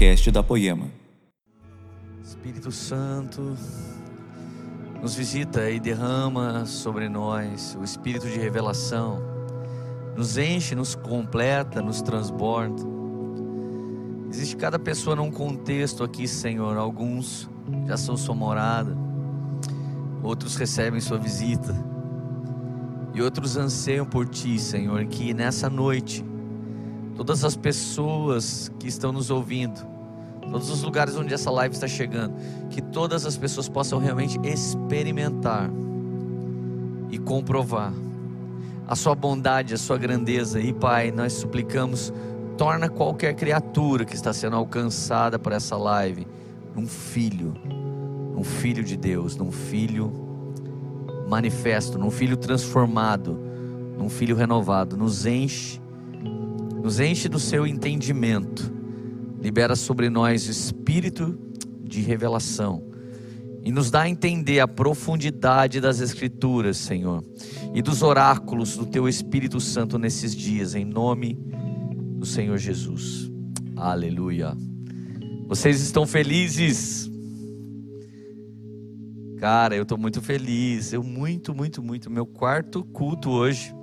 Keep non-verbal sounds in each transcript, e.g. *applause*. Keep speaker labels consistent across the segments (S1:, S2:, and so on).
S1: podcast da Poema.
S2: Espírito Santo, nos visita e derrama sobre nós o espírito de revelação, nos enche, nos completa, nos transborda. Existe cada pessoa num contexto aqui, Senhor. Alguns já são sua morada, outros recebem sua visita, e outros anseiam por Ti, Senhor. Que nessa noite, todas as pessoas que estão nos ouvindo, todos os lugares onde essa live está chegando, que todas as pessoas possam realmente experimentar e comprovar a Sua bondade, a Sua grandeza. E Pai, nós suplicamos torna qualquer criatura que está sendo alcançada por essa live um filho, um filho de Deus, num filho manifesto, num filho transformado, num filho renovado. Nos enche, nos enche do seu entendimento. Libera sobre nós o espírito de revelação e nos dá a entender a profundidade das Escrituras, Senhor, e dos oráculos do Teu Espírito Santo nesses dias, em nome do Senhor Jesus. Aleluia. Vocês estão felizes? Cara, eu estou muito feliz. Eu muito, muito, muito. Meu quarto culto hoje.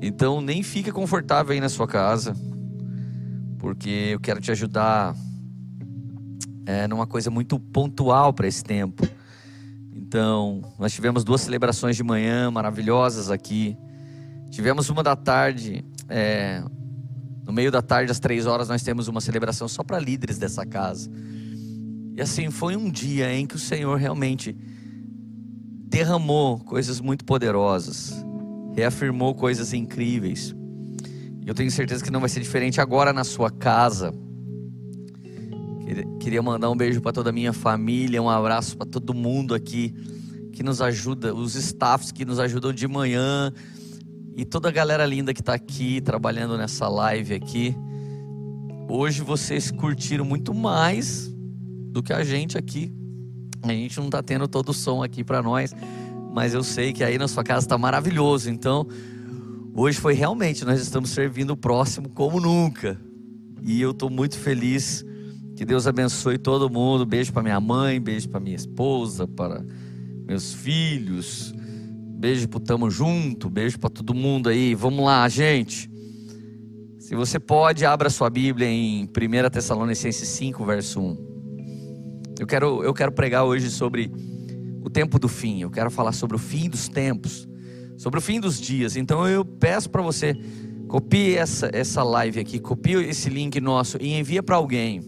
S2: Então nem fica confortável aí na sua casa, porque eu quero te ajudar é, numa coisa muito pontual para esse tempo. Então, nós tivemos duas celebrações de manhã maravilhosas aqui. Tivemos uma da tarde, é, no meio da tarde, às três horas, nós temos uma celebração só para líderes dessa casa. E assim, foi um dia em que o Senhor realmente derramou coisas muito poderosas, reafirmou coisas incríveis. Eu tenho certeza que não vai ser diferente agora na sua casa. Queria mandar um beijo para toda a minha família, um abraço para todo mundo aqui que nos ajuda, os staffs que nos ajudam de manhã, e toda a galera linda que está aqui trabalhando nessa live aqui. Hoje vocês curtiram muito mais do que a gente aqui. A gente não está tendo todo o som aqui para nós, mas eu sei que aí na sua casa está maravilhoso. Então, hoje foi realmente nós estamos servindo o próximo como nunca. E eu estou muito feliz. Que Deus abençoe todo mundo. Beijo para minha mãe, beijo para minha esposa, para meus filhos Beijo pro Tamo Junto, beijo para todo mundo aí. Vamos lá, gente. Se você pode, abra sua Bíblia em 1 Tessalonicenses 5, verso 1. Eu quero, eu quero pregar hoje sobre o tempo do fim. Eu quero falar sobre o fim dos tempos, sobre o fim dos dias. Então eu peço para você, copie essa, essa live aqui, copie esse link nosso e envia para alguém.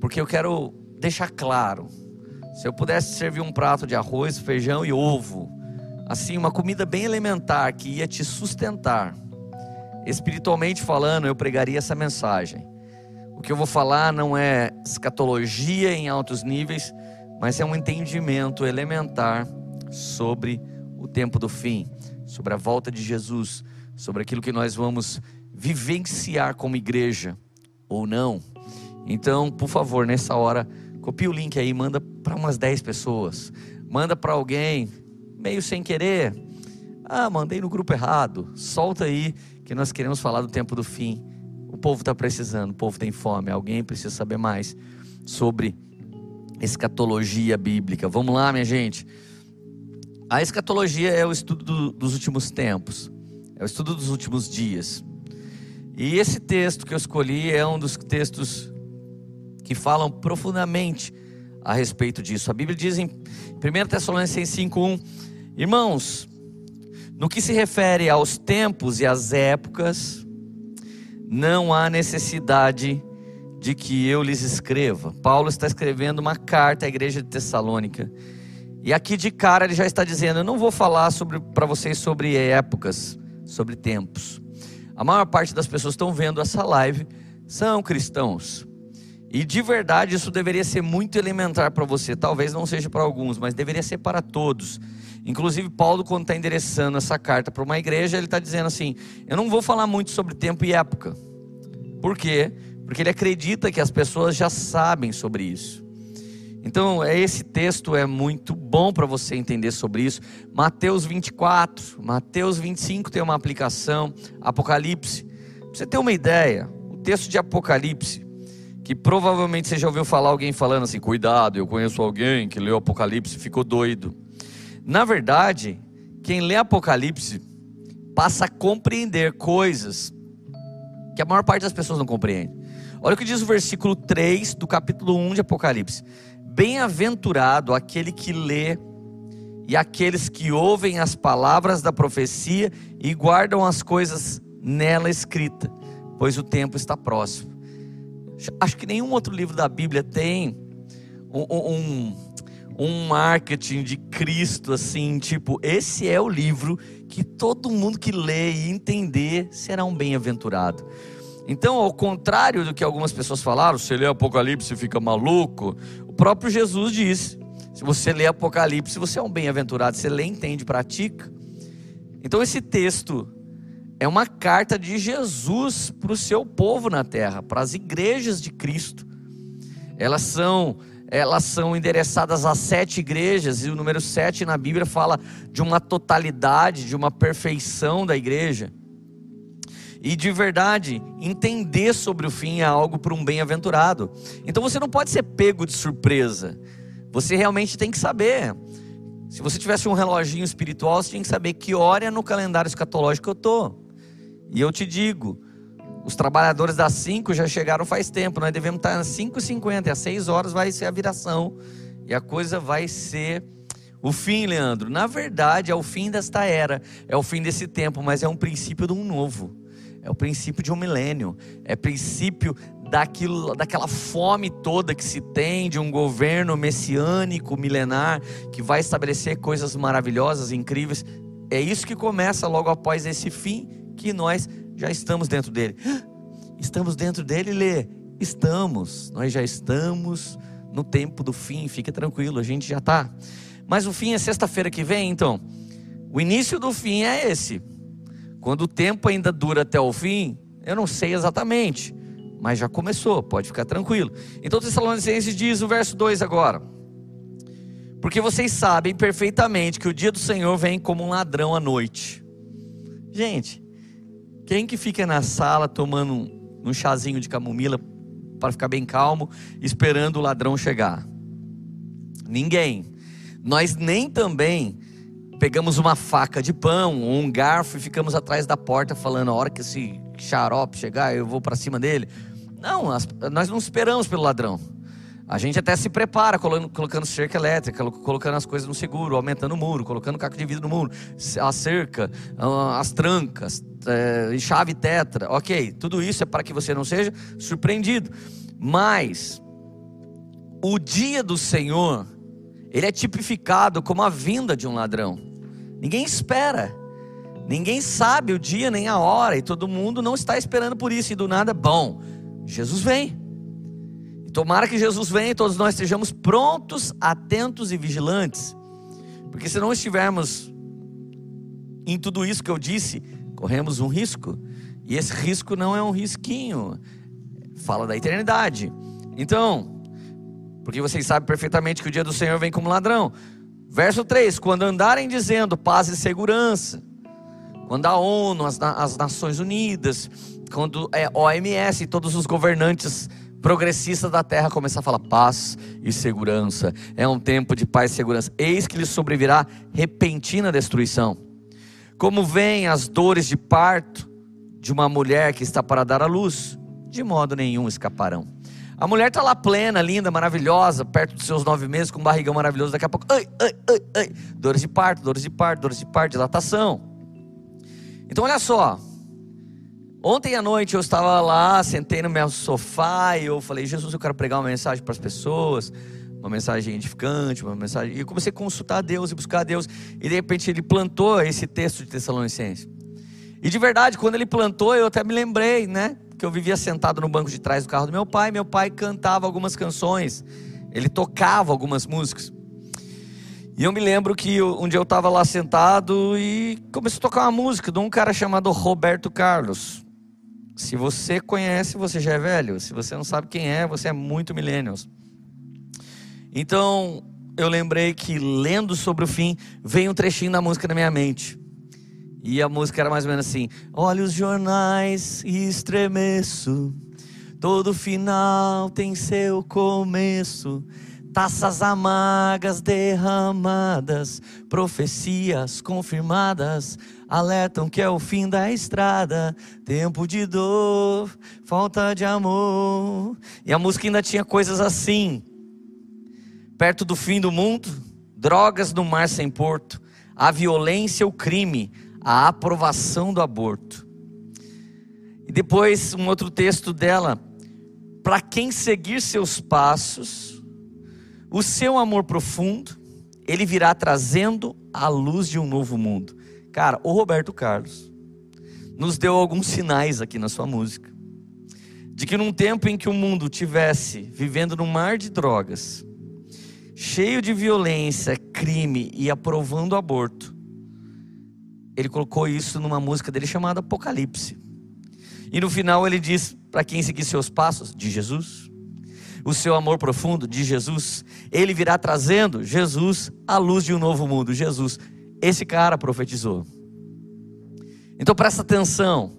S2: Porque eu quero deixar claro. Se eu pudesse servir um prato de arroz, feijão e ovo, assim, uma comida bem elementar que ia te sustentar. Espiritualmente falando, eu pregaria essa mensagem. O que eu vou falar não é escatologia em altos níveis, mas é um entendimento elementar sobre o tempo do fim, sobre a volta de Jesus, sobre aquilo que nós vamos vivenciar como igreja ou não. Então, por favor, nessa hora, copie o link aí, manda para umas 10 pessoas. Manda para alguém, meio sem querer. Ah, mandei no grupo errado. Solta aí que nós queremos falar do tempo do fim. O povo está precisando, o povo tem fome. Alguém precisa saber mais sobre escatologia bíblica. Vamos lá, minha gente. A escatologia é o estudo do, dos últimos tempos, é o estudo dos últimos dias. E esse texto que eu escolhi é um dos textos que falam profundamente a respeito disso. A Bíblia diz em 1 Tessalonicenses 5:1 Irmãos, no que se refere aos tempos e às épocas, não há necessidade de que eu lhes escreva. Paulo está escrevendo uma carta à igreja de Tessalônica. E aqui de cara ele já está dizendo: Eu não vou falar para vocês sobre épocas, sobre tempos. A maior parte das pessoas que estão vendo essa live são cristãos. E de verdade isso deveria ser muito elementar para você. Talvez não seja para alguns, mas deveria ser para todos. Inclusive, Paulo, quando está endereçando essa carta para uma igreja, ele está dizendo assim: Eu não vou falar muito sobre tempo e época. Por quê? Porque ele acredita que as pessoas já sabem sobre isso. Então, é, esse texto é muito bom para você entender sobre isso. Mateus 24, Mateus 25 tem uma aplicação, Apocalipse. Pra você ter uma ideia, o texto de Apocalipse, que provavelmente você já ouviu falar alguém falando assim: cuidado, eu conheço alguém que leu Apocalipse e ficou doido. Na verdade, quem lê Apocalipse passa a compreender coisas que a maior parte das pessoas não compreende. Olha o que diz o versículo 3 do capítulo 1 de Apocalipse: Bem-aventurado aquele que lê e aqueles que ouvem as palavras da profecia e guardam as coisas nela escrita, pois o tempo está próximo. Acho que nenhum outro livro da Bíblia tem um, um, um marketing de Cristo assim, tipo, esse é o livro que todo mundo que lê e entender será um bem-aventurado. Então, ao contrário do que algumas pessoas falaram, se lê Apocalipse fica maluco, o próprio Jesus disse: se você lê Apocalipse, você é um bem-aventurado, você lê, entende, pratica. Então, esse texto é uma carta de Jesus para o seu povo na terra, para as igrejas de Cristo. Elas são elas são endereçadas a sete igrejas, e o número sete na Bíblia fala de uma totalidade, de uma perfeição da igreja. E de verdade, entender sobre o fim é algo para um bem-aventurado. Então você não pode ser pego de surpresa. Você realmente tem que saber. Se você tivesse um reloginho espiritual, você tinha que saber que hora é no calendário escatológico eu estou. E eu te digo, os trabalhadores das 5 já chegaram faz tempo, nós devemos estar às 5h50, às 6 horas vai ser a viração. E a coisa vai ser o fim, Leandro. Na verdade, é o fim desta era, é o fim desse tempo, mas é um princípio de um novo. É o princípio de um milênio, é princípio daquilo, daquela fome toda que se tem de um governo messiânico, milenar, que vai estabelecer coisas maravilhosas, incríveis. É isso que começa logo após esse fim que nós já estamos dentro dele. *gasps* Estamos dentro dele, Lê? Estamos. Nós já estamos no tempo do fim, fique tranquilo, a gente já está. Mas o fim é sexta-feira que vem, então. O início do fim é esse. Quando o tempo ainda dura até o fim, eu não sei exatamente, mas já começou, pode ficar tranquilo. Então, Tessalonicenses diz o verso 2 agora. Porque vocês sabem perfeitamente que o dia do Senhor vem como um ladrão à noite. Gente, quem que fica na sala tomando um, chazinho de camomila para ficar bem calmo, esperando o ladrão chegar? Ninguém. Nós nem também pegamos uma faca de pão um garfo e ficamos atrás da porta falando: a hora que esse xarope chegar, eu vou para cima dele. Não, nós não esperamos pelo ladrão. A gente até se prepara colocando, colocando cerca elétrica, colocando as coisas no seguro, aumentando o muro, colocando caco de vidro no muro, a cerca, as trancas, é, chave tetra. Ok, tudo isso é para que você não seja surpreendido. Mas o dia do Senhor, ele é tipificado como a vinda de um ladrão. Ninguém espera. Ninguém sabe o dia nem a hora, e todo mundo não está esperando por isso, e do nada, bom, Jesus vem. Tomara que Jesus venha e todos nós estejamos prontos, atentos e vigilantes. Porque se não estivermos em tudo isso que eu disse, corremos um risco. E esse risco não é um risquinho. Fala da eternidade. Então, porque vocês sabem perfeitamente que o dia do Senhor vem como ladrão. Verso 3: Quando andarem dizendo paz e segurança, quando a ONU, as, as Nações Unidas, quando é OMS e todos os governantes progressista da terra começar a falar paz e segurança. É um tempo de paz e segurança. Eis que lhes sobrevirá repentina destruição. Como vêm as dores de parto de uma mulher que está para dar à luz, de modo nenhum escaparão. A mulher está lá plena, linda, maravilhosa, perto dos seus nove meses, com um barrigão maravilhoso. Daqui a pouco, ai, ai, ai, ai. Dores de parto, dores de parto, dores de parto, dilatação. Então, olha só, Ontem à noite eu estava lá, sentei no meu sofá e eu falei: Jesus, eu quero pregar uma mensagem para as pessoas, uma mensagem edificante, uma mensagem. E eu comecei a consultar Deus e buscar Deus. E de repente ele plantou esse texto de Tessalonicenses. E de verdade, quando ele plantou, eu até me lembrei, né? Que eu vivia sentado no banco de trás do carro do meu pai. Meu pai cantava algumas canções, ele tocava algumas músicas. E eu me lembro que um dia eu estava lá sentado e comecei a tocar uma música de um cara chamado Roberto Carlos. Se você conhece, você já é velho. Se você não sabe quem é, você é muito millennials. Então, eu lembrei que lendo sobre o fim, veio um trechinho da música na minha mente. E a música era mais ou menos assim: Olha os jornais e estremeço. Todo final tem seu começo. Taças amargas derramadas, profecias confirmadas, alertam que é o fim da estrada, tempo de dor, falta de amor. E a música ainda tinha coisas assim: perto do fim do mundo, drogas no mar sem porto, a violência, o crime, a aprovação do aborto. E depois um outro texto dela, para quem seguir seus passos, o seu amor profundo, ele virá trazendo a luz de um novo mundo. Cara, o Roberto Carlos nos deu alguns sinais aqui na sua música. De que num tempo em que o mundo tivesse vivendo num mar de drogas, cheio de violência, crime e aprovando aborto, ele colocou isso numa música dele chamada Apocalipse. E no final ele diz para quem seguir seus passos, de Jesus, o seu amor profundo de Jesus, ele virá trazendo Jesus à luz de um novo mundo. Jesus, esse cara profetizou. Então presta atenção.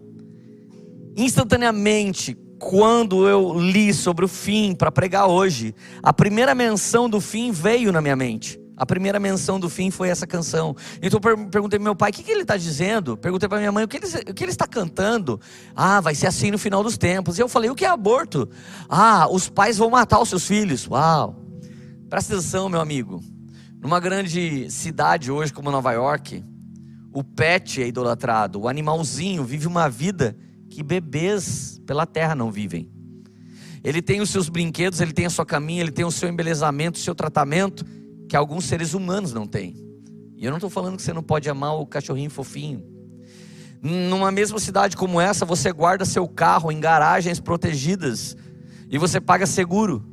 S2: Instantaneamente, quando eu li sobre o fim para pregar hoje, a primeira menção do fim veio na minha mente. A primeira menção do fim foi essa canção. Então eu perguntei para meu pai, o que, que ele está dizendo? Perguntei para minha mãe, o que, ele, o que ele está cantando? Ah, vai ser assim no final dos tempos. E eu falei, o que é aborto? Ah, os pais vão matar os seus filhos. Uau! Presta atenção, meu amigo. Numa grande cidade hoje como Nova York, o pet é idolatrado, o animalzinho vive uma vida que bebês pela terra não vivem. Ele tem os seus brinquedos, ele tem a sua caminha, ele tem o seu embelezamento, o seu tratamento, que alguns seres humanos não têm. E eu não estou falando que você não pode amar o cachorrinho fofinho. Numa mesma cidade como essa, você guarda seu carro em garagens protegidas e você paga seguro.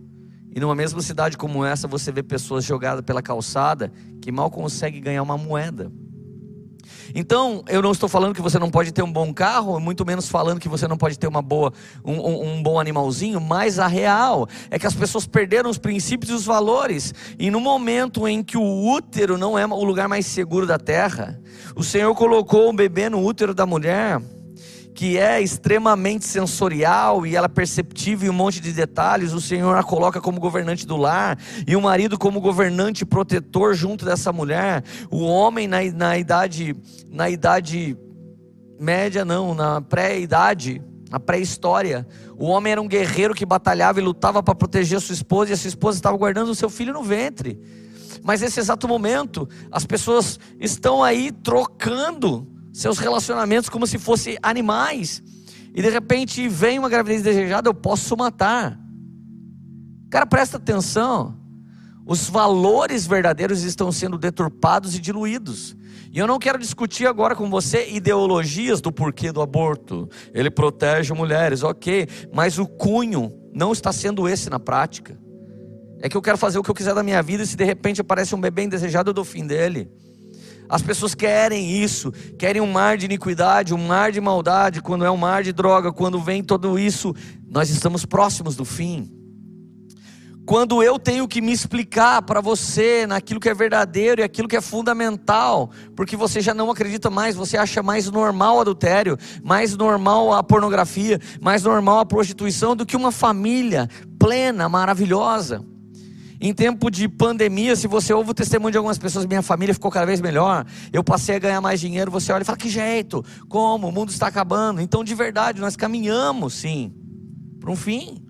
S2: E numa mesma cidade como essa, você vê pessoas jogadas pela calçada que mal conseguem ganhar uma moeda. Então, eu não estou falando que você não pode ter um bom carro, muito menos falando que você não pode ter uma boa, um, um, bom animalzinho, mas a real é que as pessoas perderam os princípios e os valores. E no momento em que o útero não é o lugar mais seguro da terra, o Senhor colocou um bebê no útero da mulher que é extremamente sensorial e ela é perceptível em um monte de detalhes, o Senhor a coloca como governante do lar e o marido como governante protetor junto dessa mulher. O homem na, na idade na idade média não, na pré-idade, na pré-história, o homem era um guerreiro que batalhava e lutava para proteger sua esposa e a sua esposa estava guardando o seu filho no ventre. Mas nesse exato momento, as pessoas estão aí trocando seus relacionamentos como se fossem animais. E de repente vem uma gravidez desejada, eu posso matar. Cara, presta atenção. Os valores verdadeiros estão sendo deturpados e diluídos. E eu não quero discutir agora com você ideologias do porquê do aborto. Ele protege mulheres, ok, mas o cunho não está sendo esse na prática. É que eu quero fazer o que eu quiser da minha vida e se de repente aparece um bebê indesejado, eu dou fim dele. As pessoas querem isso, querem um mar de iniquidade, um mar de maldade, quando é um mar de droga, quando vem tudo isso, nós estamos próximos do fim. Quando eu tenho que me explicar para você naquilo que é verdadeiro e aquilo que é fundamental, porque você já não acredita mais, você acha mais normal o adultério, mais normal a pornografia, mais normal a prostituição do que uma família plena, maravilhosa. Em tempo de pandemia, se você ouve o testemunho de algumas pessoas, minha família ficou cada vez melhor, eu passei a ganhar mais dinheiro, você olha e fala: que jeito? Como? O mundo está acabando. Então, de verdade, nós caminhamos sim para um fim.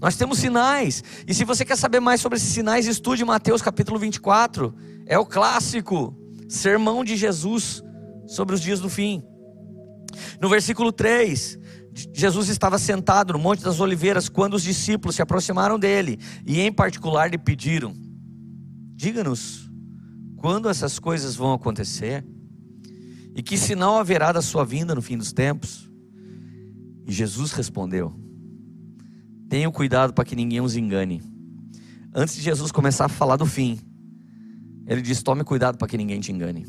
S2: Nós temos sinais. E se você quer saber mais sobre esses sinais, estude Mateus capítulo 24. É o clássico sermão de Jesus sobre os dias do fim. No versículo 3, Jesus estava sentado no Monte das Oliveiras quando os discípulos se aproximaram dele e, em particular, lhe pediram: Diga-nos, quando essas coisas vão acontecer? E que sinal haverá da sua vinda no fim dos tempos? E Jesus respondeu: Tenham cuidado para que ninguém os engane. Antes de Jesus começar a falar do fim, ele diz: Tome cuidado para que ninguém te engane.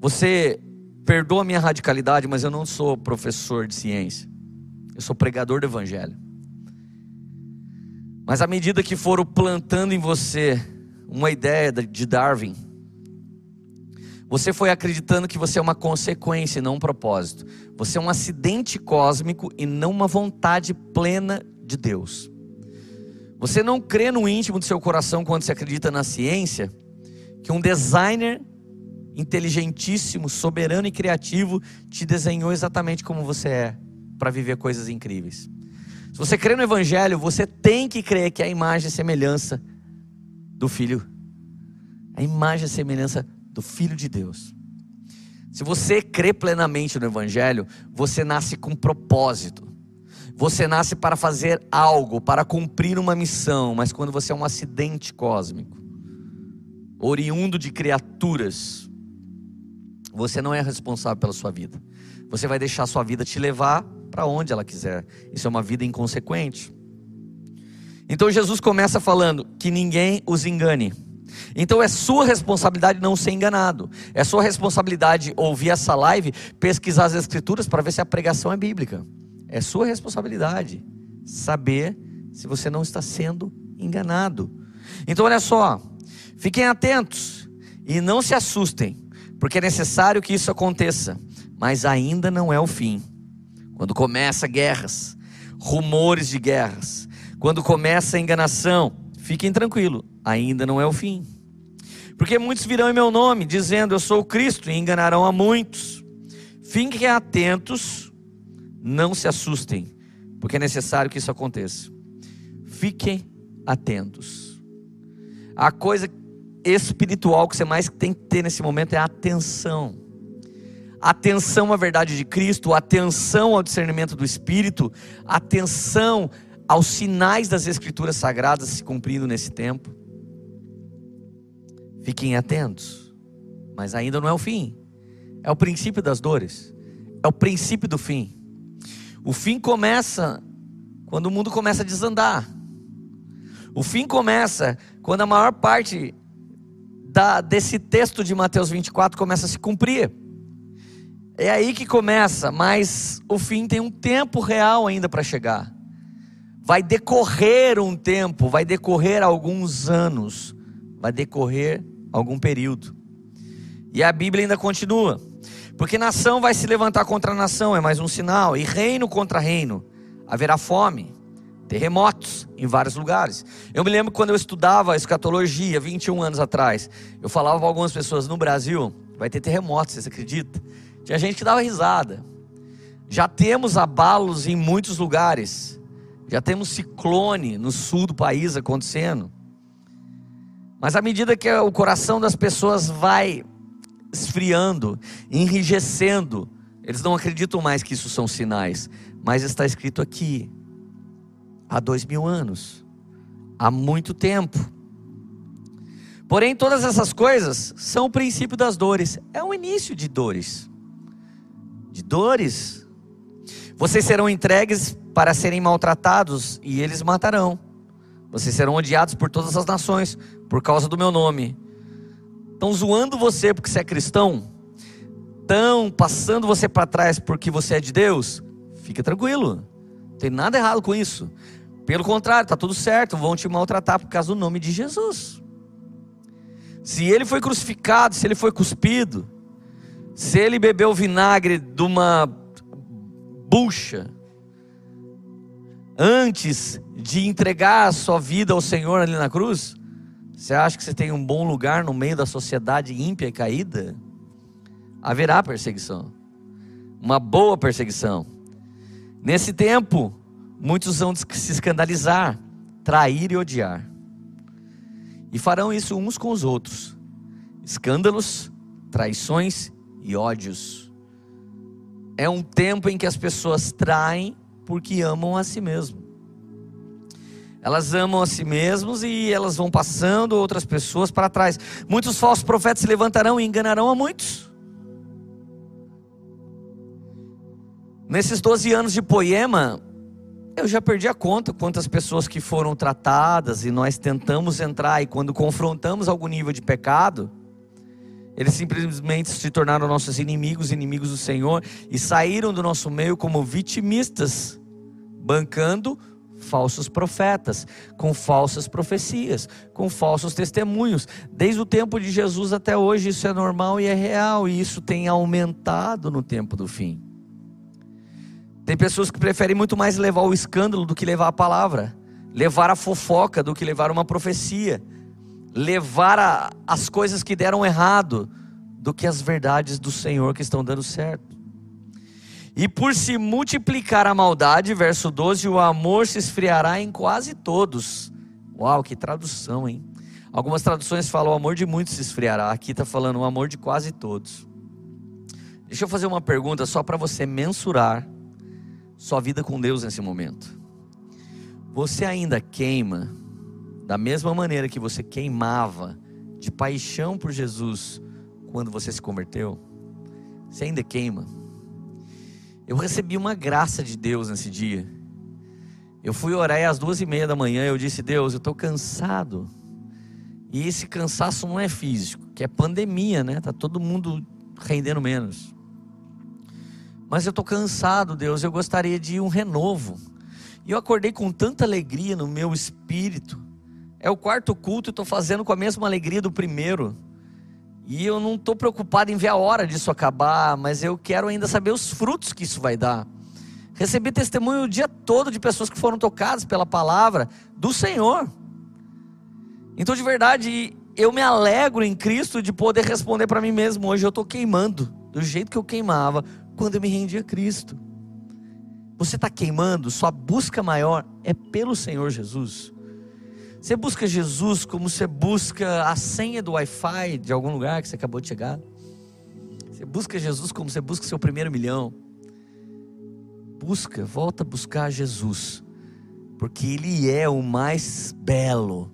S2: Você Perdoa a minha radicalidade, mas eu não sou professor de ciência. Eu sou pregador do evangelho. Mas à medida que foram plantando em você uma ideia de Darwin, Você foi acreditando que você é uma consequência e não um propósito. Você é um acidente cósmico e não uma vontade plena de Deus. Você não crê no íntimo do seu coração quando você acredita na ciência que um designer inteligentíssimo, soberano e criativo te desenhou exatamente como você é para viver coisas incríveis. Se você crê no evangelho, você tem que crer que é a imagem e semelhança do filho. A imagem e semelhança do Filho de Deus. Se você crê plenamente no Evangelho, você nasce com propósito. Você nasce para fazer algo, para cumprir uma missão, mas quando você é um acidente cósmico, oriundo de criaturas, você não é responsável pela sua vida. Você vai deixar a sua vida te levar para onde ela quiser. Isso é uma vida inconsequente. Então Jesus começa falando que ninguém os engane. Então é sua responsabilidade não ser enganado. É sua responsabilidade ouvir essa live, pesquisar as escrituras para ver se a pregação é bíblica. É sua responsabilidade saber se você não está sendo enganado. Então olha só, fiquem atentos e não se assustem, porque é necessário que isso aconteça, mas ainda não é o fim. Quando começa guerras, rumores de guerras, quando começa a enganação, fiquem tranquilos, ainda não é o fim. Porque muitos virão em meu nome, dizendo eu sou o Cristo, e enganarão a muitos. Fiquem atentos, não se assustem, porque é necessário que isso aconteça. Fiquem atentos. A coisa espiritual que você mais tem que ter nesse momento é atenção. Atenção à verdade de Cristo, atenção ao discernimento do Espírito, atenção aos sinais das Escrituras Sagradas se cumprindo nesse tempo. Fiquem atentos, mas ainda não é o fim, é o princípio das dores, é o princípio do fim. O fim começa quando o mundo começa a desandar, o fim começa quando a maior parte da, desse texto de Mateus 24 começa a se cumprir. É aí que começa, mas o fim tem um tempo real ainda para chegar. Vai decorrer um tempo, vai decorrer alguns anos, vai decorrer algum período. E a Bíblia ainda continua. Porque nação vai se levantar contra nação, é mais um sinal, e reino contra reino. Haverá fome, terremotos em vários lugares. Eu me lembro quando eu estudava escatologia, 21 anos atrás, eu falava para algumas pessoas no Brasil, vai ter terremotos, vocês acreditam? Tinha gente que dava risada. Já temos abalos em muitos lugares. Já temos ciclone no sul do país acontecendo. Mas à medida que o coração das pessoas vai esfriando, enrijecendo, eles não acreditam mais que isso são sinais. Mas está escrito aqui, há dois mil anos, há muito tempo. Porém, todas essas coisas são o princípio das dores, é o início de dores. De dores. Vocês serão entregues para serem maltratados e eles matarão. Vocês serão odiados por todas as nações por causa do meu nome. Estão zoando você porque você é cristão? Estão passando você para trás porque você é de Deus? Fica tranquilo. Não tem nada errado com isso. Pelo contrário, está tudo certo. Vão te maltratar por causa do nome de Jesus. Se ele foi crucificado, se ele foi cuspido, se ele bebeu vinagre de uma bucha, antes de entregar a sua vida ao Senhor ali na cruz? Você acha que você tem um bom lugar no meio da sociedade ímpia e caída? Haverá perseguição, uma boa perseguição. Nesse tempo, muitos vão se escandalizar, trair e odiar, e farão isso uns com os outros: escândalos, traições e ódios. É um tempo em que as pessoas traem porque amam a si mesmo. Elas amam a si mesmos e elas vão passando outras pessoas para trás. Muitos falsos profetas se levantarão e enganarão a muitos. Nesses 12 anos de poema, eu já perdi a conta quantas pessoas que foram tratadas e nós tentamos entrar e quando confrontamos algum nível de pecado, eles simplesmente se tornaram nossos inimigos, inimigos do Senhor, e saíram do nosso meio como vitimistas, bancando falsos profetas, com falsas profecias, com falsos testemunhos. Desde o tempo de Jesus até hoje isso é normal e é real, e isso tem aumentado no tempo do fim. Tem pessoas que preferem muito mais levar o escândalo do que levar a palavra, levar a fofoca do que levar uma profecia, levar a, as coisas que deram errado do que as verdades do Senhor que estão dando certo. E por se multiplicar a maldade, verso 12, o amor se esfriará em quase todos. Uau, que tradução, hein? Algumas traduções falam o amor de muitos se esfriará. Aqui está falando o amor de quase todos. Deixa eu fazer uma pergunta só para você mensurar sua vida com Deus nesse momento. Você ainda queima da mesma maneira que você queimava de paixão por Jesus quando você se converteu? Você ainda queima? Eu recebi uma graça de Deus nesse dia. Eu fui orar às duas e meia da manhã. Eu disse: Deus, eu estou cansado. E esse cansaço não é físico, que é pandemia, né? Tá todo mundo rendendo menos. Mas eu estou cansado, Deus. Eu gostaria de um renovo. E eu acordei com tanta alegria no meu espírito. É o quarto culto, e estou fazendo com a mesma alegria do primeiro. E eu não estou preocupado em ver a hora disso acabar, mas eu quero ainda saber os frutos que isso vai dar. Recebi testemunho o dia todo de pessoas que foram tocadas pela palavra do Senhor. Então, de verdade, eu me alegro em Cristo de poder responder para mim mesmo. Hoje eu estou queimando do jeito que eu queimava quando eu me rendi a Cristo. Você está queimando, sua busca maior é pelo Senhor Jesus. Você busca Jesus como você busca a senha do Wi-Fi de algum lugar que você acabou de chegar. Você busca Jesus como você busca seu primeiro milhão. Busca, volta a buscar Jesus, porque Ele é o mais belo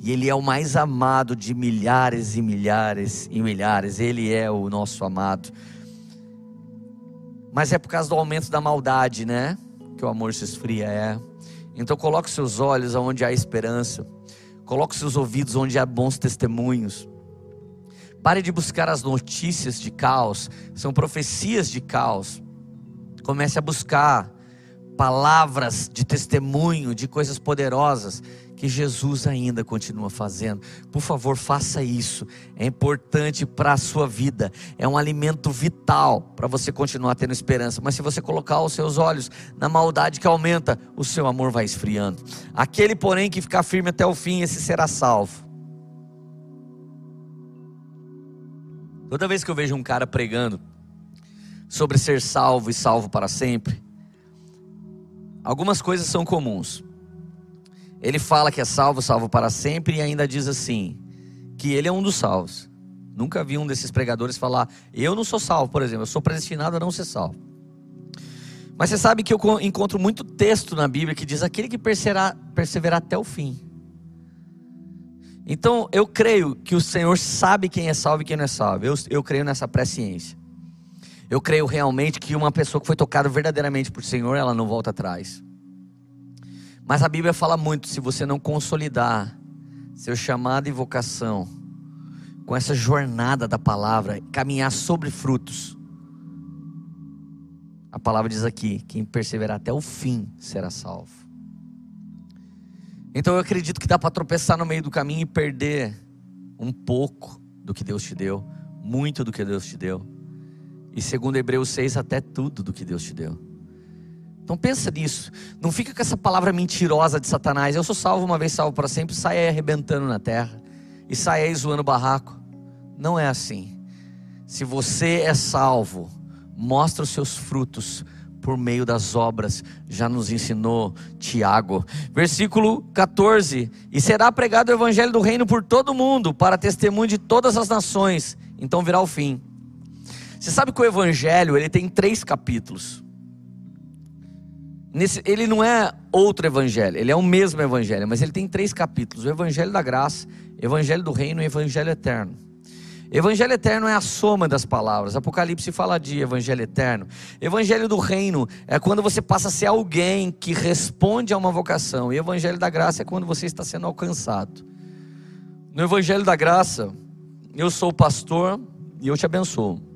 S2: e Ele é o mais amado de milhares e milhares e milhares. Ele é o nosso amado. Mas é por causa do aumento da maldade, né? Que o amor se esfria, é. Então coloque seus olhos onde há esperança. Coloque seus ouvidos onde há bons testemunhos. Pare de buscar as notícias de caos, são profecias de caos. Comece a buscar palavras de testemunho, de coisas poderosas que Jesus ainda continua fazendo. Por favor, faça isso. É importante para a sua vida. É um alimento vital para você continuar tendo esperança. Mas se você colocar os seus olhos na maldade que aumenta, o seu amor vai esfriando. Aquele, porém, que ficar firme até o fim, esse será salvo. Toda vez que eu vejo um cara pregando sobre ser salvo e salvo para sempre, algumas coisas são comuns. Ele fala que é salvo, salvo para sempre, e ainda diz assim: que ele é um dos salvos. Nunca vi um desses pregadores falar, eu não sou salvo, por exemplo, eu sou predestinado a não ser salvo. Mas você sabe que eu encontro muito texto na Bíblia que diz aquele que perseverar, perseverar até o fim. Então eu creio que o Senhor sabe quem é salvo e quem não é salvo. Eu, eu creio nessa presciência. Eu creio realmente que uma pessoa que foi tocada verdadeiramente por Senhor, ela não volta atrás. Mas a Bíblia fala muito: se você não consolidar seu chamado e vocação com essa jornada da palavra, caminhar sobre frutos, a palavra diz aqui: quem perseverar até o fim será salvo. Então eu acredito que dá para tropeçar no meio do caminho e perder um pouco do que Deus te deu, muito do que Deus te deu. E segundo Hebreus 6, até tudo do que Deus te deu. Então pensa nisso. Não fica com essa palavra mentirosa de Satanás. Eu sou salvo uma vez, salvo para sempre. Sai aí arrebentando na terra. E sai aí zoando barraco. Não é assim. Se você é salvo, mostra os seus frutos por meio das obras, já nos ensinou Tiago. Versículo 14: E será pregado o evangelho do reino por todo o mundo, para testemunho de todas as nações. Então virá o fim. Você sabe que o evangelho, ele tem três capítulos. Nesse, ele não é outro evangelho, ele é o mesmo evangelho, mas ele tem três capítulos: o evangelho da graça, evangelho do reino e evangelho eterno. Evangelho eterno é a soma das palavras. Apocalipse fala de evangelho eterno. Evangelho do reino é quando você passa a ser alguém que responde a uma vocação. E evangelho da graça é quando você está sendo alcançado. No evangelho da graça, eu sou pastor e eu te abençoo.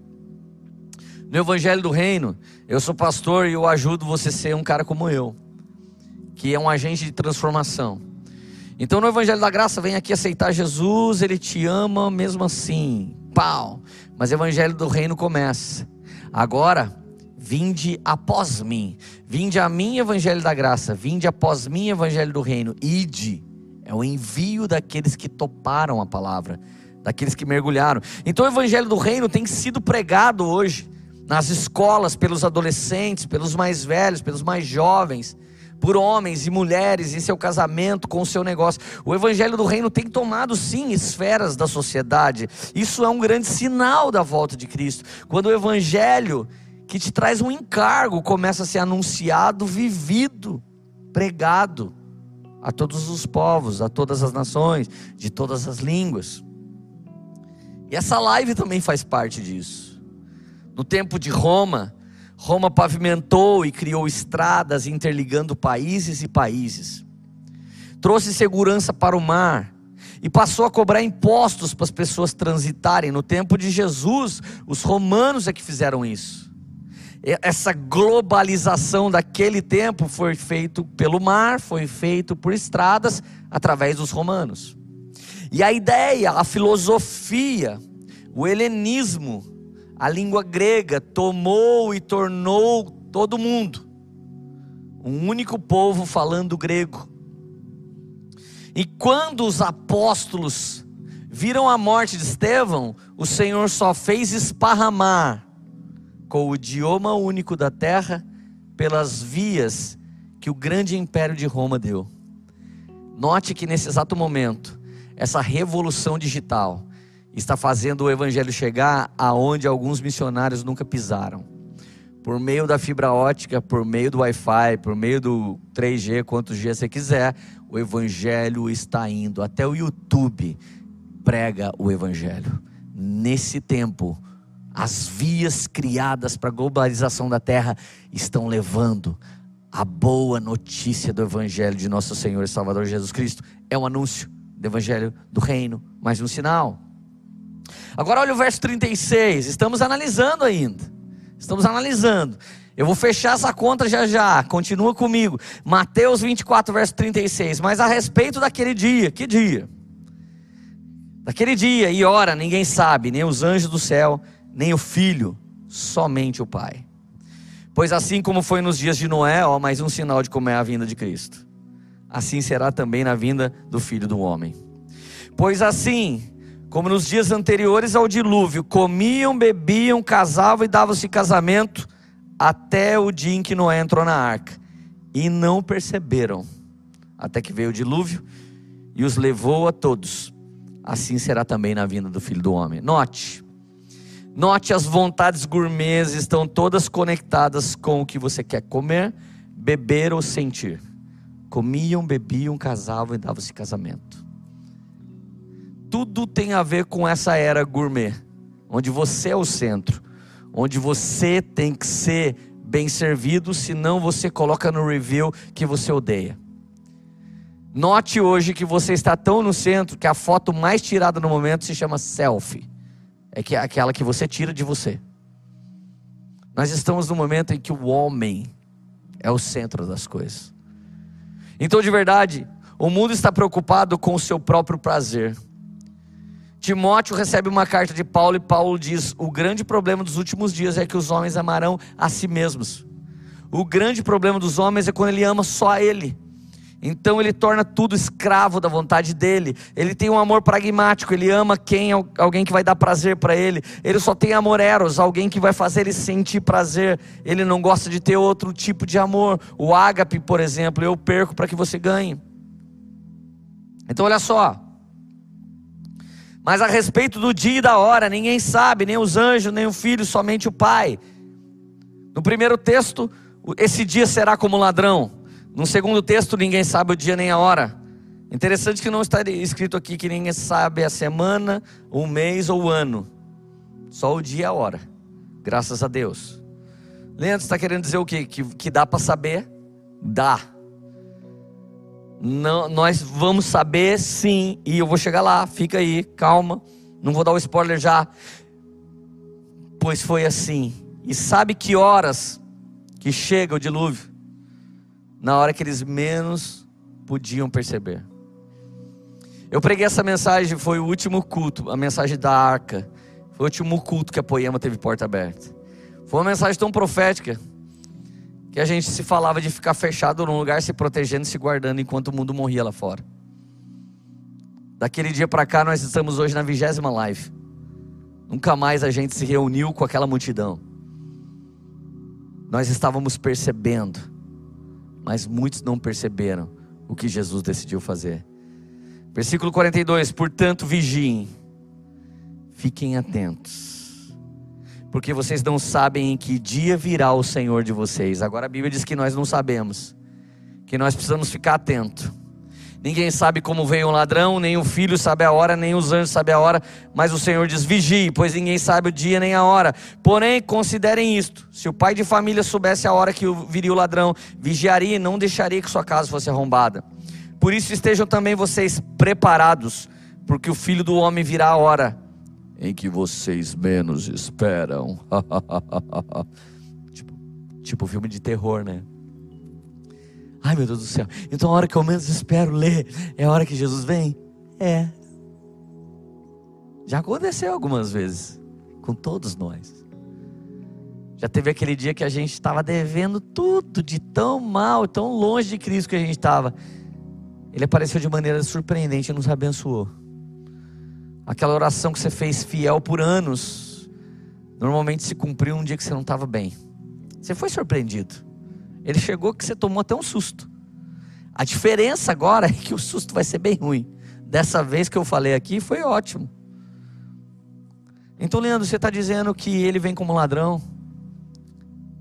S2: No Evangelho do Reino, eu sou pastor e eu ajudo você a ser um cara como eu, que é um agente de transformação. Então no Evangelho da Graça vem aqui aceitar Jesus, ele te ama mesmo assim. Pau. Mas o Evangelho do Reino começa. Agora, vinde após mim. Vinde a mim, Evangelho da Graça. Vinde após mim, Evangelho do Reino. Ide. É o envio daqueles que toparam a palavra, daqueles que mergulharam. Então o Evangelho do Reino tem sido pregado hoje nas escolas, pelos adolescentes, pelos mais velhos, pelos mais jovens, por homens e mulheres em seu casamento, com o seu negócio. O evangelho do reino tem tomado sim esferas da sociedade. Isso é um grande sinal da volta de Cristo. Quando o evangelho que te traz um encargo começa a ser anunciado, vivido, pregado a todos os povos, a todas as nações, de todas as línguas. E essa live também faz parte disso. No tempo de Roma, Roma pavimentou e criou estradas interligando países e países. Trouxe segurança para o mar e passou a cobrar impostos para as pessoas transitarem. No tempo de Jesus, os romanos é que fizeram isso. Essa globalização daquele tempo foi feito pelo mar, foi feito por estradas através dos romanos. E a ideia, a filosofia, o helenismo a língua grega tomou e tornou todo mundo um único povo falando grego. E quando os apóstolos viram a morte de Estevão, o Senhor só fez esparramar com o idioma único da terra pelas vias que o grande império de Roma deu. Note que nesse exato momento, essa revolução digital, está fazendo o evangelho chegar aonde alguns missionários nunca pisaram. Por meio da fibra ótica, por meio do Wi-Fi, por meio do 3G, quantos G você quiser, o evangelho está indo. Até o YouTube prega o evangelho. Nesse tempo, as vias criadas para a globalização da terra estão levando a boa notícia do evangelho de nosso Senhor e Salvador Jesus Cristo. É um anúncio do evangelho do reino, mais um sinal. Agora olha o verso 36, estamos analisando ainda. Estamos analisando. Eu vou fechar essa conta já já. Continua comigo. Mateus 24, verso 36. Mas a respeito daquele dia, que dia? Daquele dia e hora, ninguém sabe, nem os anjos do céu, nem o filho, somente o Pai. Pois assim como foi nos dias de Noé, ó, mais um sinal de como é a vinda de Cristo. Assim será também na vinda do Filho do Homem. Pois assim como nos dias anteriores ao dilúvio, comiam, bebiam, casavam e davam-se casamento, até o dia em que Noé entrou na arca. E não perceberam, até que veio o dilúvio e os levou a todos. Assim será também na vinda do filho do homem. Note, note as vontades gourmets estão todas conectadas com o que você quer comer, beber ou sentir. Comiam, bebiam, casavam e davam-se casamento tudo tem a ver com essa era gourmet, onde você é o centro, onde você tem que ser bem servido, senão você coloca no review que você odeia. Note hoje que você está tão no centro que a foto mais tirada no momento se chama selfie. É que é aquela que você tira de você. Nós estamos no momento em que o homem é o centro das coisas. Então, de verdade, o mundo está preocupado com o seu próprio prazer. Timóteo recebe uma carta de Paulo e Paulo diz: O grande problema dos últimos dias é que os homens amarão a si mesmos. O grande problema dos homens é quando ele ama só a ele. Então ele torna tudo escravo da vontade dele. Ele tem um amor pragmático, ele ama quem alguém que vai dar prazer para ele. Ele só tem amor eros, alguém que vai fazer ele sentir prazer. Ele não gosta de ter outro tipo de amor. O ágape, por exemplo, eu perco para que você ganhe. Então olha só, mas a respeito do dia e da hora, ninguém sabe, nem os anjos, nem o filho, somente o Pai. No primeiro texto, esse dia será como ladrão. No segundo texto, ninguém sabe o dia nem a hora. Interessante que não está escrito aqui que ninguém sabe a semana, o mês ou o ano. Só o dia e a hora. Graças a Deus. Leandro está querendo dizer o quê? Que, que dá para saber? Dá. Não, nós vamos saber sim, e eu vou chegar lá, fica aí, calma, não vou dar o spoiler já. Pois foi assim. E sabe que horas que chega o dilúvio? na hora que eles menos podiam perceber. Eu preguei essa mensagem, foi o último culto, a mensagem da arca. Foi o último culto que a Poema teve porta aberta. Foi uma mensagem tão profética que a gente se falava de ficar fechado num lugar, se protegendo, se guardando enquanto o mundo morria lá fora. Daquele dia para cá, nós estamos hoje na vigésima live. Nunca mais a gente se reuniu com aquela multidão. Nós estávamos percebendo, mas muitos não perceberam o que Jesus decidiu fazer. Versículo 42: Portanto, vigiem, fiquem atentos, porque vocês não sabem em que dia virá o Senhor de vocês. Agora a Bíblia diz que nós não sabemos, que nós precisamos ficar atentos. Ninguém sabe como veio um ladrão, nem o filho sabe a hora, nem os anjos sabem a hora, mas o Senhor diz: vigie, pois ninguém sabe o dia nem a hora. Porém, considerem isto: se o pai de família soubesse a hora que viria o ladrão, vigiaria e não deixaria que sua casa fosse arrombada. Por isso estejam também vocês preparados, porque o filho do homem virá a hora em que vocês menos esperam. *laughs* tipo, tipo filme de terror, né? Ai meu Deus do céu. Então a hora que eu menos espero ler é a hora que Jesus vem? É. Já aconteceu algumas vezes com todos nós. Já teve aquele dia que a gente estava devendo tudo de tão mal, tão longe de Cristo que a gente estava. Ele apareceu de maneira surpreendente e nos abençoou. Aquela oração que você fez fiel por anos, normalmente se cumpriu um dia que você não estava bem. Você foi surpreendido. Ele chegou que você tomou até um susto. A diferença agora é que o susto vai ser bem ruim. Dessa vez que eu falei aqui foi ótimo. Então, Leandro, você está dizendo que ele vem como ladrão?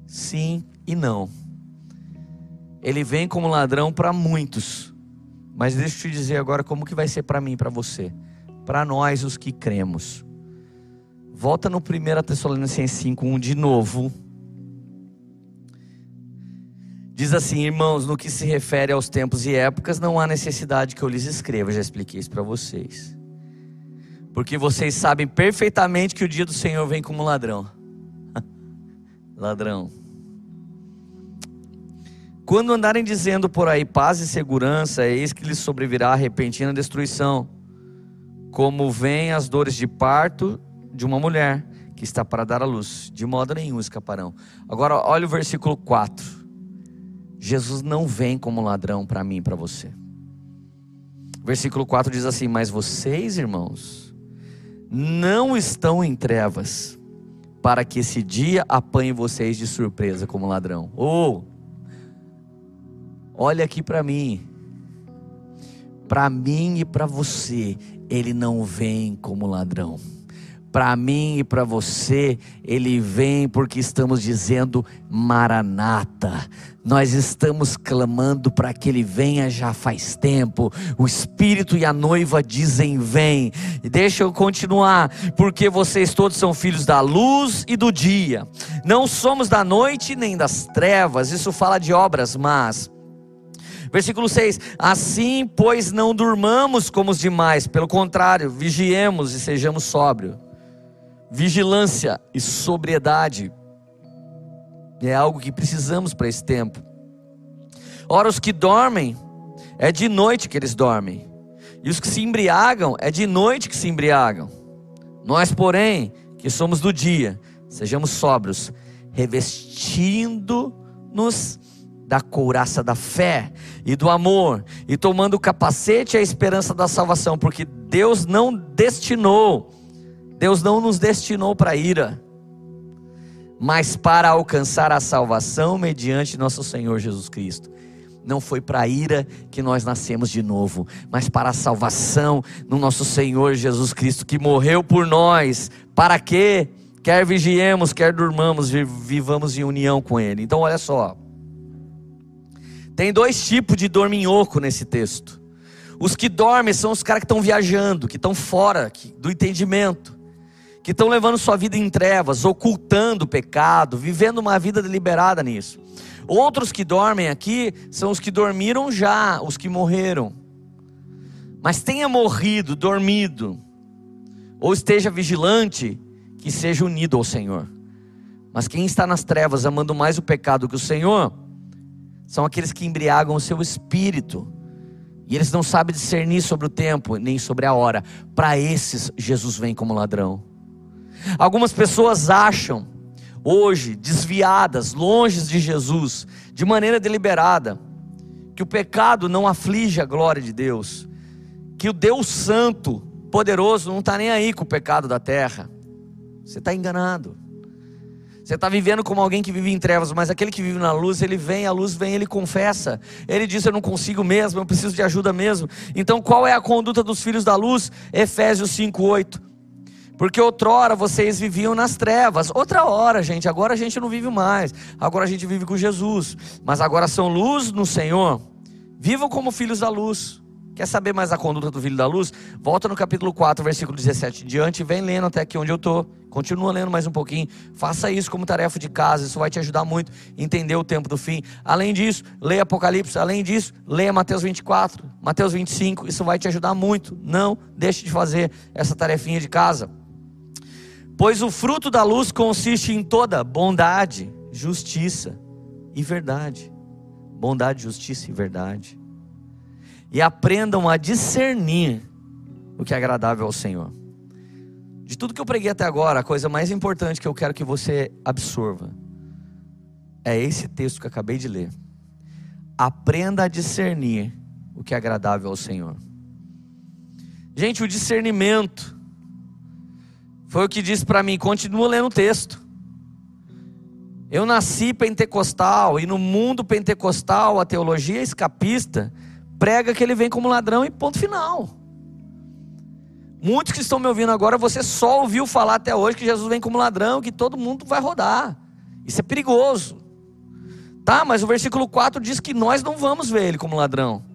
S2: Sim e não. Ele vem como ladrão para muitos. Mas deixa eu te dizer agora como que vai ser para mim, para você. Para nós os que cremos. Volta no 1 Tessalonicenses 5:1 de novo. Diz assim, irmãos, no que se refere aos tempos e épocas, não há necessidade que eu lhes escreva, já expliquei isso para vocês. Porque vocês sabem perfeitamente que o dia do Senhor vem como ladrão. *laughs* ladrão. Quando andarem dizendo por aí paz e segurança, eis que lhes sobrevirá a repentina destruição, como vêm as dores de parto de uma mulher que está para dar à luz, de modo nenhum escaparão. Agora olha o versículo 4. Jesus não vem como ladrão para mim e para você. Versículo 4 diz assim: Mas vocês, irmãos, não estão em trevas, para que esse dia apanhe vocês de surpresa como ladrão. Ou, oh, olha aqui para mim, para mim e para você, ele não vem como ladrão para mim e para você, ele vem porque estamos dizendo Maranata. Nós estamos clamando para que ele venha já faz tempo. O Espírito e a noiva dizem: Vem. E deixa eu continuar, porque vocês todos são filhos da luz e do dia. Não somos da noite nem das trevas. Isso fala de obras mas Versículo 6: Assim, pois, não durmamos como os demais, pelo contrário, vigiemos e sejamos sóbrios vigilância e sobriedade. É algo que precisamos para esse tempo. Ora, os que dormem, é de noite que eles dormem, e os que se embriagam, é de noite que se embriagam. Nós, porém, que somos do dia, sejamos sóbrios, revestindo-nos da couraça da fé e do amor, e tomando o capacete e a esperança da salvação, porque Deus não destinou Deus não nos destinou para ira, mas para alcançar a salvação mediante nosso Senhor Jesus Cristo. Não foi para a ira que nós nascemos de novo, mas para a salvação no nosso Senhor Jesus Cristo, que morreu por nós. Para quê? Quer vigiemos, quer durmamos, vivamos em união com Ele. Então, olha só. Tem dois tipos de dorminhoco nesse texto. Os que dormem são os caras que estão viajando, que estão fora do entendimento que estão levando sua vida em trevas, ocultando o pecado, vivendo uma vida deliberada nisso. Outros que dormem aqui são os que dormiram já, os que morreram. Mas tenha morrido, dormido, ou esteja vigilante, que seja unido ao Senhor. Mas quem está nas trevas amando mais o pecado que o Senhor, são aqueles que embriagam o seu espírito. E eles não sabem discernir sobre o tempo, nem sobre a hora. Para esses, Jesus vem como ladrão. Algumas pessoas acham, hoje, desviadas, longe de Jesus, de maneira deliberada, que o pecado não aflige a glória de Deus, que o Deus Santo, poderoso, não está nem aí com o pecado da terra. Você está enganado. Você está vivendo como alguém que vive em trevas, mas aquele que vive na luz, ele vem, a luz vem, ele confessa. Ele diz: Eu não consigo mesmo, eu preciso de ajuda mesmo. Então, qual é a conduta dos filhos da luz? Efésios 5,8. Porque outrora vocês viviam nas trevas. Outra hora, gente, agora a gente não vive mais. Agora a gente vive com Jesus. Mas agora são luz no Senhor. Vivam como filhos da luz. Quer saber mais a conduta do filho da luz? Volta no capítulo 4, versículo 17 em diante, vem lendo até aqui onde eu estou. Continua lendo mais um pouquinho. Faça isso como tarefa de casa, isso vai te ajudar muito a entender o tempo do fim. Além disso, leia Apocalipse. Além disso, leia Mateus 24, Mateus 25. Isso vai te ajudar muito. Não deixe de fazer essa tarefinha de casa. Pois o fruto da luz consiste em toda bondade, justiça e verdade. Bondade, justiça e verdade e aprendam a discernir o que é agradável ao Senhor. De tudo que eu preguei até agora, a coisa mais importante que eu quero que você absorva é esse texto que eu acabei de ler. Aprenda a discernir o que é agradável ao Senhor. Gente, o discernimento foi o que disse para mim, continua lendo o texto. Eu nasci pentecostal e no mundo pentecostal a teologia escapista prega que ele vem como ladrão e ponto final. Muitos que estão me ouvindo agora, você só ouviu falar até hoje que Jesus vem como ladrão, que todo mundo vai rodar. Isso é perigoso. Tá, mas o versículo 4 diz que nós não vamos ver ele como ladrão.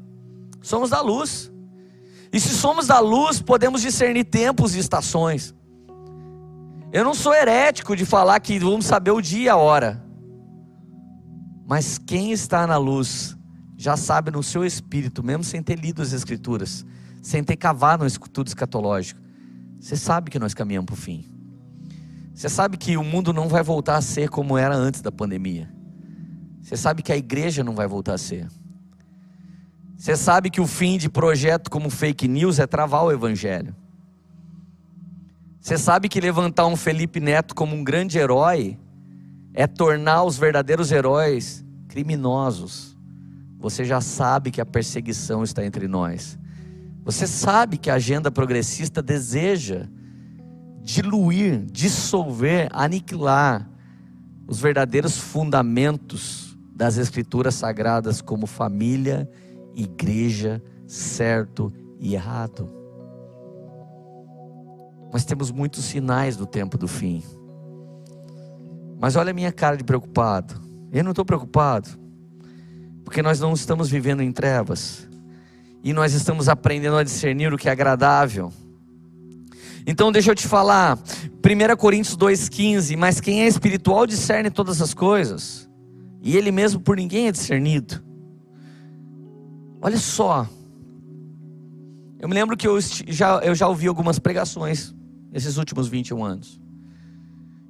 S2: Somos da luz. E se somos da luz, podemos discernir tempos e estações. Eu não sou herético de falar que vamos saber o dia e a hora. Mas quem está na luz já sabe no seu espírito, mesmo sem ter lido as Escrituras, sem ter cavado no estudo escatológico, você sabe que nós caminhamos para o fim. Você sabe que o mundo não vai voltar a ser como era antes da pandemia. Você sabe que a igreja não vai voltar a ser. Você sabe que o fim de projeto como fake news é travar o evangelho. Você sabe que levantar um Felipe Neto como um grande herói é tornar os verdadeiros heróis criminosos. Você já sabe que a perseguição está entre nós. Você sabe que a agenda progressista deseja diluir, dissolver, aniquilar os verdadeiros fundamentos das escrituras sagradas como família, igreja, certo e errado. Nós temos muitos sinais do tempo do fim. Mas olha a minha cara de preocupado. Eu não estou preocupado porque nós não estamos vivendo em trevas e nós estamos aprendendo a discernir o que é agradável. Então deixa eu te falar, 1 Coríntios 2,15, mas quem é espiritual discerne todas as coisas, e ele mesmo por ninguém é discernido. Olha só, eu me lembro que eu já, eu já ouvi algumas pregações nesses últimos 21 anos.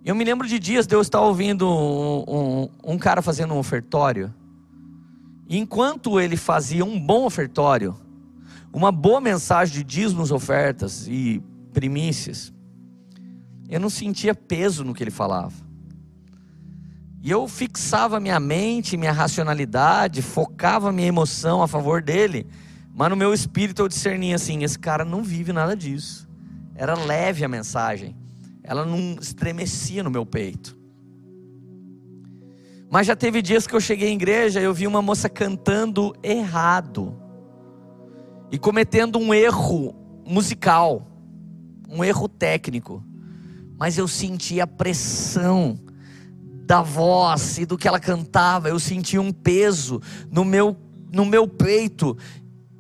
S2: Eu me lembro de dias de eu estar ouvindo um, um, um cara fazendo um ofertório, enquanto ele fazia um bom ofertório, uma boa mensagem de dízimos, ofertas e primícias, eu não sentia peso no que ele falava. E eu fixava minha mente, minha racionalidade, focava minha emoção a favor dele, mas no meu espírito eu discernia assim: esse cara não vive nada disso. Era leve a mensagem, ela não estremecia no meu peito. Mas já teve dias que eu cheguei em igreja e eu vi uma moça cantando errado e cometendo um erro musical, um erro técnico. Mas eu sentia a pressão da voz e do que ela cantava, eu sentia um peso no meu, no meu peito.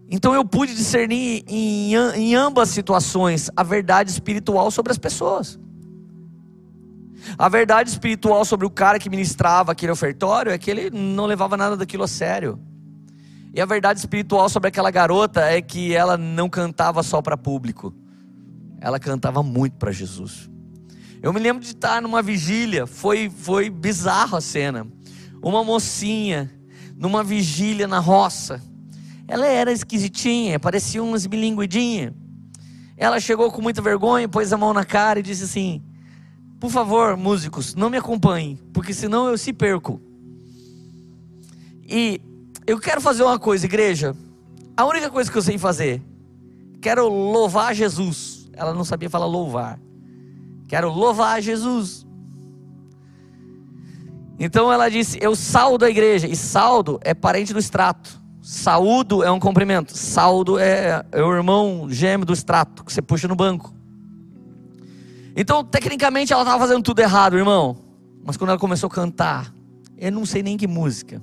S2: Então eu pude discernir em, em ambas situações a verdade espiritual sobre as pessoas. A verdade espiritual sobre o cara que ministrava aquele ofertório é que ele não levava nada daquilo a sério. E a verdade espiritual sobre aquela garota é que ela não cantava só para público. Ela cantava muito para Jesus. Eu me lembro de estar numa vigília, foi foi bizarro a cena. Uma mocinha numa vigília na roça. Ela era esquisitinha, parecia umas bilinguidinha. Ela chegou com muita vergonha, pôs a mão na cara e disse assim: Por favor, músicos, não me acompanhem, porque senão eu se perco. E eu quero fazer uma coisa, igreja. A única coisa que eu sei fazer, quero louvar Jesus. Ela não sabia falar louvar. Quero louvar Jesus. Então ela disse: Eu saldo a igreja. E saldo é parente do extrato. Saúdo é um cumprimento. Saldo é, é o irmão gêmeo do extrato que você puxa no banco. Então, tecnicamente, ela estava fazendo tudo errado, irmão. Mas quando ela começou a cantar, eu não sei nem que música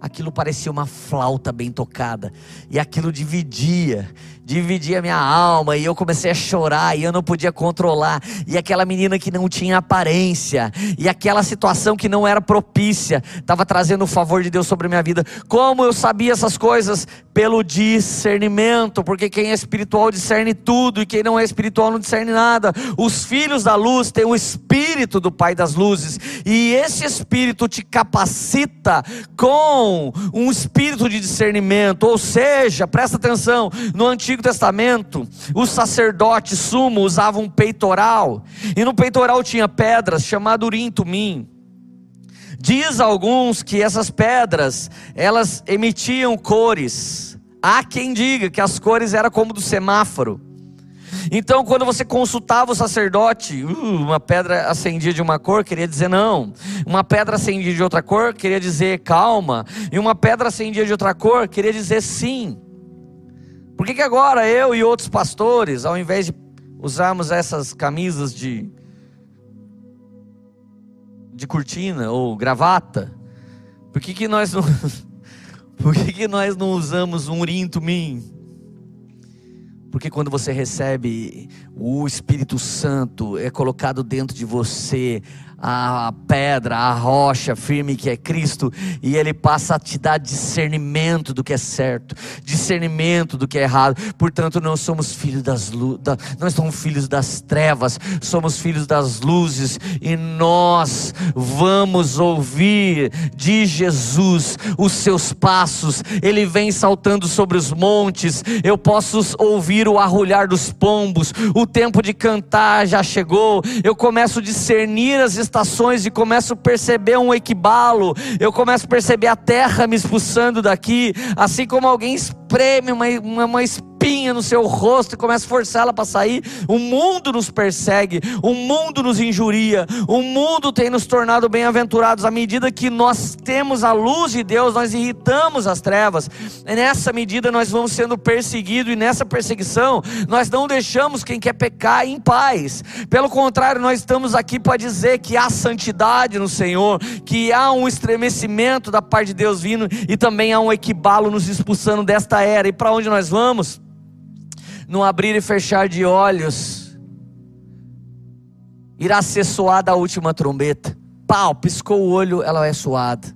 S2: aquilo parecia uma flauta bem tocada, e aquilo dividia, dividia minha alma, e eu comecei a chorar, e eu não podia controlar, e aquela menina que não tinha aparência, e aquela situação que não era propícia, estava trazendo o favor de Deus sobre a minha vida. Como eu sabia essas coisas? Pelo discernimento, porque quem é espiritual discerne tudo, e quem não é espiritual não discerne nada. Os filhos da luz têm o espírito do Pai das luzes, e esse espírito te capacita com um espírito de discernimento, ou seja, presta atenção, no Antigo Testamento, o sacerdote sumo usava um peitoral, e no peitoral tinha pedras chamado urim tumim. Diz alguns que essas pedras, elas emitiam cores. Há quem diga que as cores eram como do semáforo. Então, quando você consultava o sacerdote, uh, uma pedra acendia de uma cor queria dizer não, uma pedra acendia de outra cor queria dizer calma, e uma pedra acendia de outra cor queria dizer sim. Por que, que agora eu e outros pastores, ao invés de usarmos essas camisas de, de cortina ou gravata, por que, que nós não. *laughs* Por que, que nós não usamos um urim mim? Porque quando você recebe o Espírito Santo, é colocado dentro de você a pedra, a rocha firme que é Cristo, e Ele passa a te dar discernimento do que é certo, discernimento do que é errado. Portanto, não somos filhos das da, nós somos filhos das trevas, somos filhos das luzes, e nós vamos ouvir de Jesus os seus passos. Ele vem saltando sobre os montes. Eu posso ouvir o arrulhar dos pombos. O tempo de cantar já chegou. Eu começo a discernir as e começo a perceber um equibalo, eu começo a perceber a terra me expulsando daqui, assim como alguém espreme uma, uma, uma espinha no seu rosto e começa a forçá-la para sair. O mundo nos persegue, o mundo nos injuria, o mundo tem nos tornado bem-aventurados. À medida que nós temos a luz de Deus, nós irritamos as trevas. Nessa medida, nós vamos sendo perseguidos, e nessa perseguição, nós não deixamos quem quer pecar em paz. Pelo contrário, nós estamos aqui para dizer que há santidade no Senhor, que há um estremecimento da parte de Deus vindo e também há um equibalo nos expulsando desta era. E para onde nós vamos? No abrir e fechar de olhos, irá ser soada a última trombeta. Pau, piscou o olho, ela é soada.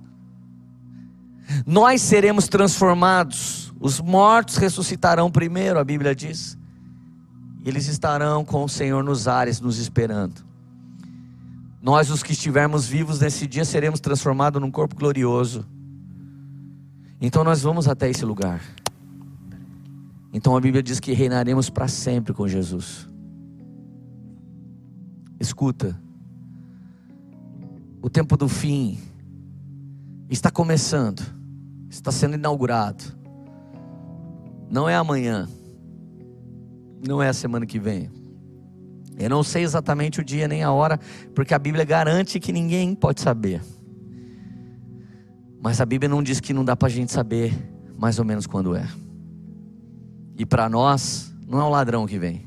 S2: Nós seremos transformados. Os mortos ressuscitarão primeiro, a Bíblia diz. Eles estarão com o Senhor nos ares, nos esperando. Nós, os que estivermos vivos nesse dia, seremos transformados num corpo glorioso. Então nós vamos até esse lugar. Então a Bíblia diz que reinaremos para sempre com Jesus. Escuta, o tempo do fim está começando, está sendo inaugurado. Não é amanhã, não é a semana que vem. Eu não sei exatamente o dia nem a hora, porque a Bíblia garante que ninguém pode saber. Mas a Bíblia não diz que não dá para a gente saber mais ou menos quando é. E para nós, não é o ladrão que vem.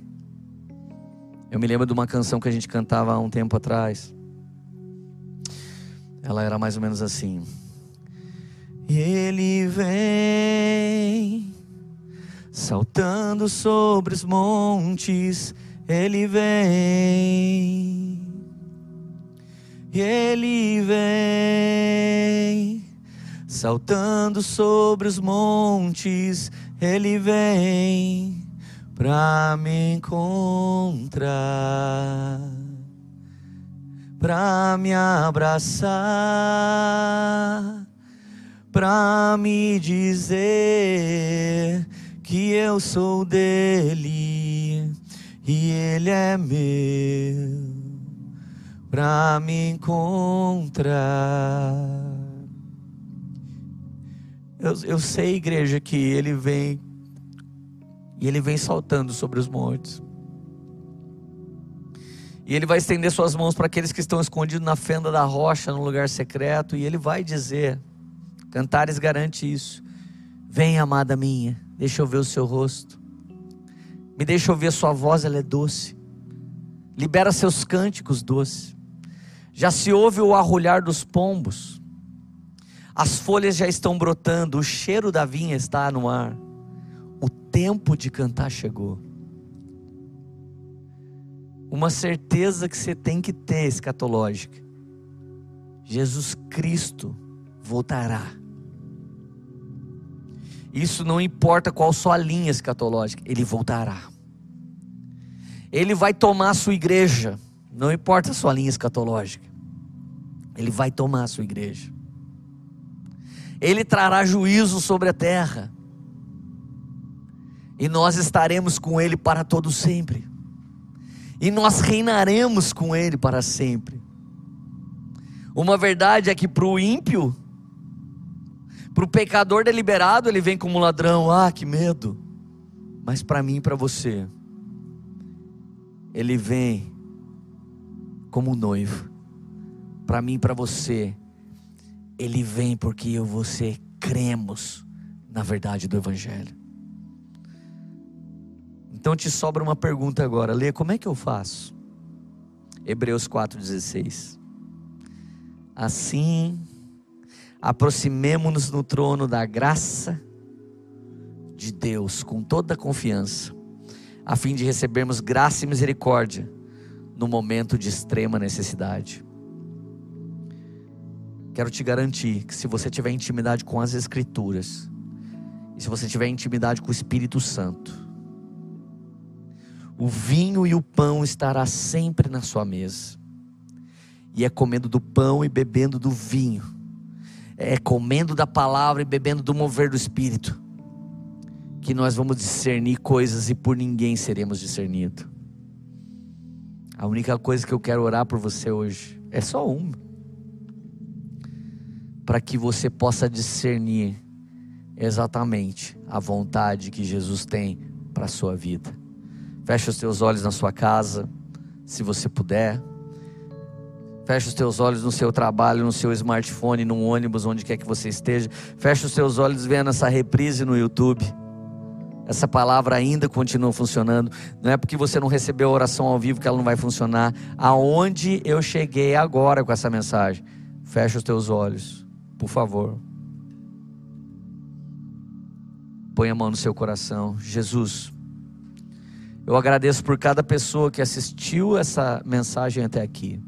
S2: Eu me lembro de uma canção que a gente cantava há um tempo atrás. Ela era mais ou menos assim. Ele vem saltando sobre os montes, ele vem. Ele vem saltando sobre os montes, ele vem pra me encontrar, pra me abraçar, para me dizer que eu sou dele e ele é meu para me encontrar. Eu, eu sei, igreja, que ele vem e ele vem saltando sobre os montes. E ele vai estender suas mãos para aqueles que estão escondidos na fenda da rocha, no lugar secreto, e ele vai dizer: Cantares garante isso. Vem, amada minha, deixa eu ver o seu rosto. Me deixa ouvir a sua voz, ela é doce. Libera seus cânticos doces. Já se ouve o arrulhar dos pombos. As folhas já estão brotando, o cheiro da vinha está no ar. O tempo de cantar chegou. Uma certeza que você tem que ter escatológica. Jesus Cristo voltará. Isso não importa qual sua linha escatológica, ele voltará. Ele vai tomar a sua igreja, não importa a sua linha escatológica. Ele vai tomar a sua igreja. Ele trará juízo sobre a terra. E nós estaremos com ele para todo sempre. E nós reinaremos com ele para sempre. Uma verdade é que para o ímpio, para o pecador deliberado, ele vem como ladrão. Ah, que medo. Mas para mim e para você, ele vem como noivo para mim e para você, ele vem porque eu e você cremos na verdade do Evangelho. Então te sobra uma pergunta agora, Lê, como é que eu faço? Hebreus 4,16. Assim, aproximemo-nos no trono da graça de Deus com toda a confiança, a fim de recebermos graça e misericórdia no momento de extrema necessidade. Quero te garantir que se você tiver intimidade com as Escrituras, e se você tiver intimidade com o Espírito Santo, o vinho e o pão estará sempre na sua mesa. E é comendo do pão e bebendo do vinho, é comendo da palavra e bebendo do mover do Espírito, que nós vamos discernir coisas e por ninguém seremos discernidos. A única coisa que eu quero orar por você hoje é só uma para que você possa discernir exatamente a vontade que Jesus tem para a sua vida. Feche os teus olhos na sua casa, se você puder. Feche os teus olhos no seu trabalho, no seu smartphone, no ônibus, onde quer que você esteja. Feche os teus olhos vendo essa reprise no YouTube. Essa palavra ainda continua funcionando. Não é porque você não recebeu a oração ao vivo que ela não vai funcionar. Aonde eu cheguei agora com essa mensagem? Feche os teus olhos por favor. Põe a mão no seu coração. Jesus, eu agradeço por cada pessoa que assistiu essa mensagem até aqui.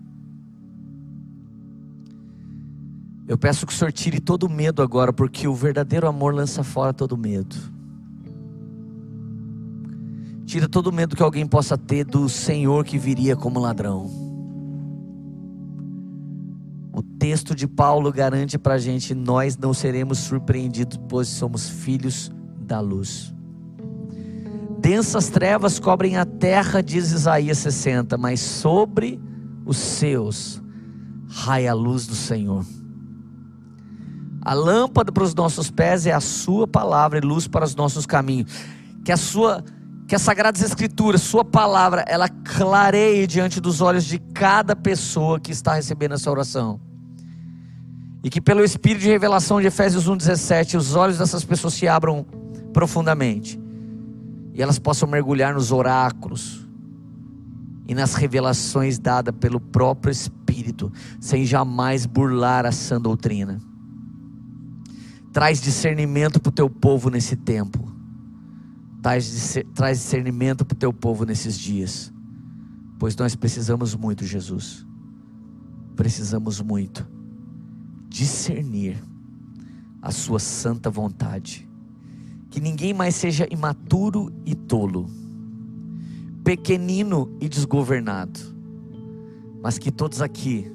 S2: Eu peço que o Senhor tire todo medo agora, porque o verdadeiro amor lança fora todo medo. Tira todo medo que alguém possa ter do Senhor que viria como ladrão. O texto de Paulo garante para a gente: nós não seremos surpreendidos, pois somos filhos da luz. Densas trevas cobrem a terra, diz Isaías 60, mas sobre os seus raia a luz do Senhor. A lâmpada para os nossos pés é a Sua palavra e luz para os nossos caminhos. Que a Sua, que as Sagradas Escrituras, Sua palavra, ela clareie diante dos olhos de cada pessoa que está recebendo essa oração. E que pelo Espírito de revelação de Efésios 1,17, os olhos dessas pessoas se abram profundamente. E elas possam mergulhar nos oráculos e nas revelações dadas pelo próprio Espírito, sem jamais burlar a sã doutrina. Traz discernimento para o teu povo nesse tempo. Traz, discernimento para o teu povo nesses dias. Pois nós precisamos muito, Jesus. Precisamos muito discernir a sua santa vontade. Que ninguém mais seja imaturo e tolo, pequenino e desgovernado, mas que todos aqui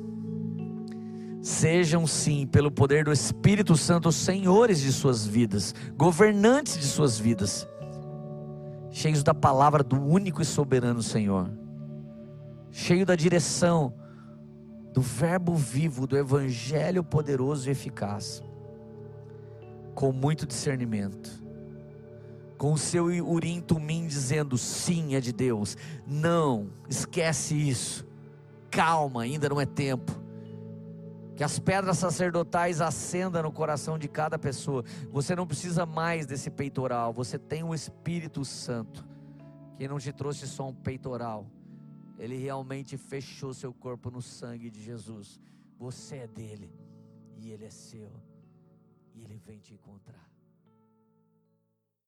S2: Sejam sim, pelo poder do Espírito Santo, senhores de suas vidas, governantes de suas vidas, cheios da palavra do único e soberano Senhor, cheio da direção do Verbo vivo, do Evangelho poderoso e eficaz, com muito discernimento, com o seu urim tumim dizendo sim é de Deus, não, esquece isso, calma, ainda não é tempo. Que as pedras sacerdotais acendam no coração de cada pessoa. Você não precisa mais desse peitoral, você tem o Espírito Santo, que não te trouxe só um peitoral, ele realmente fechou seu corpo no sangue de Jesus. Você é dele, e ele é seu, e ele vem te encontrar.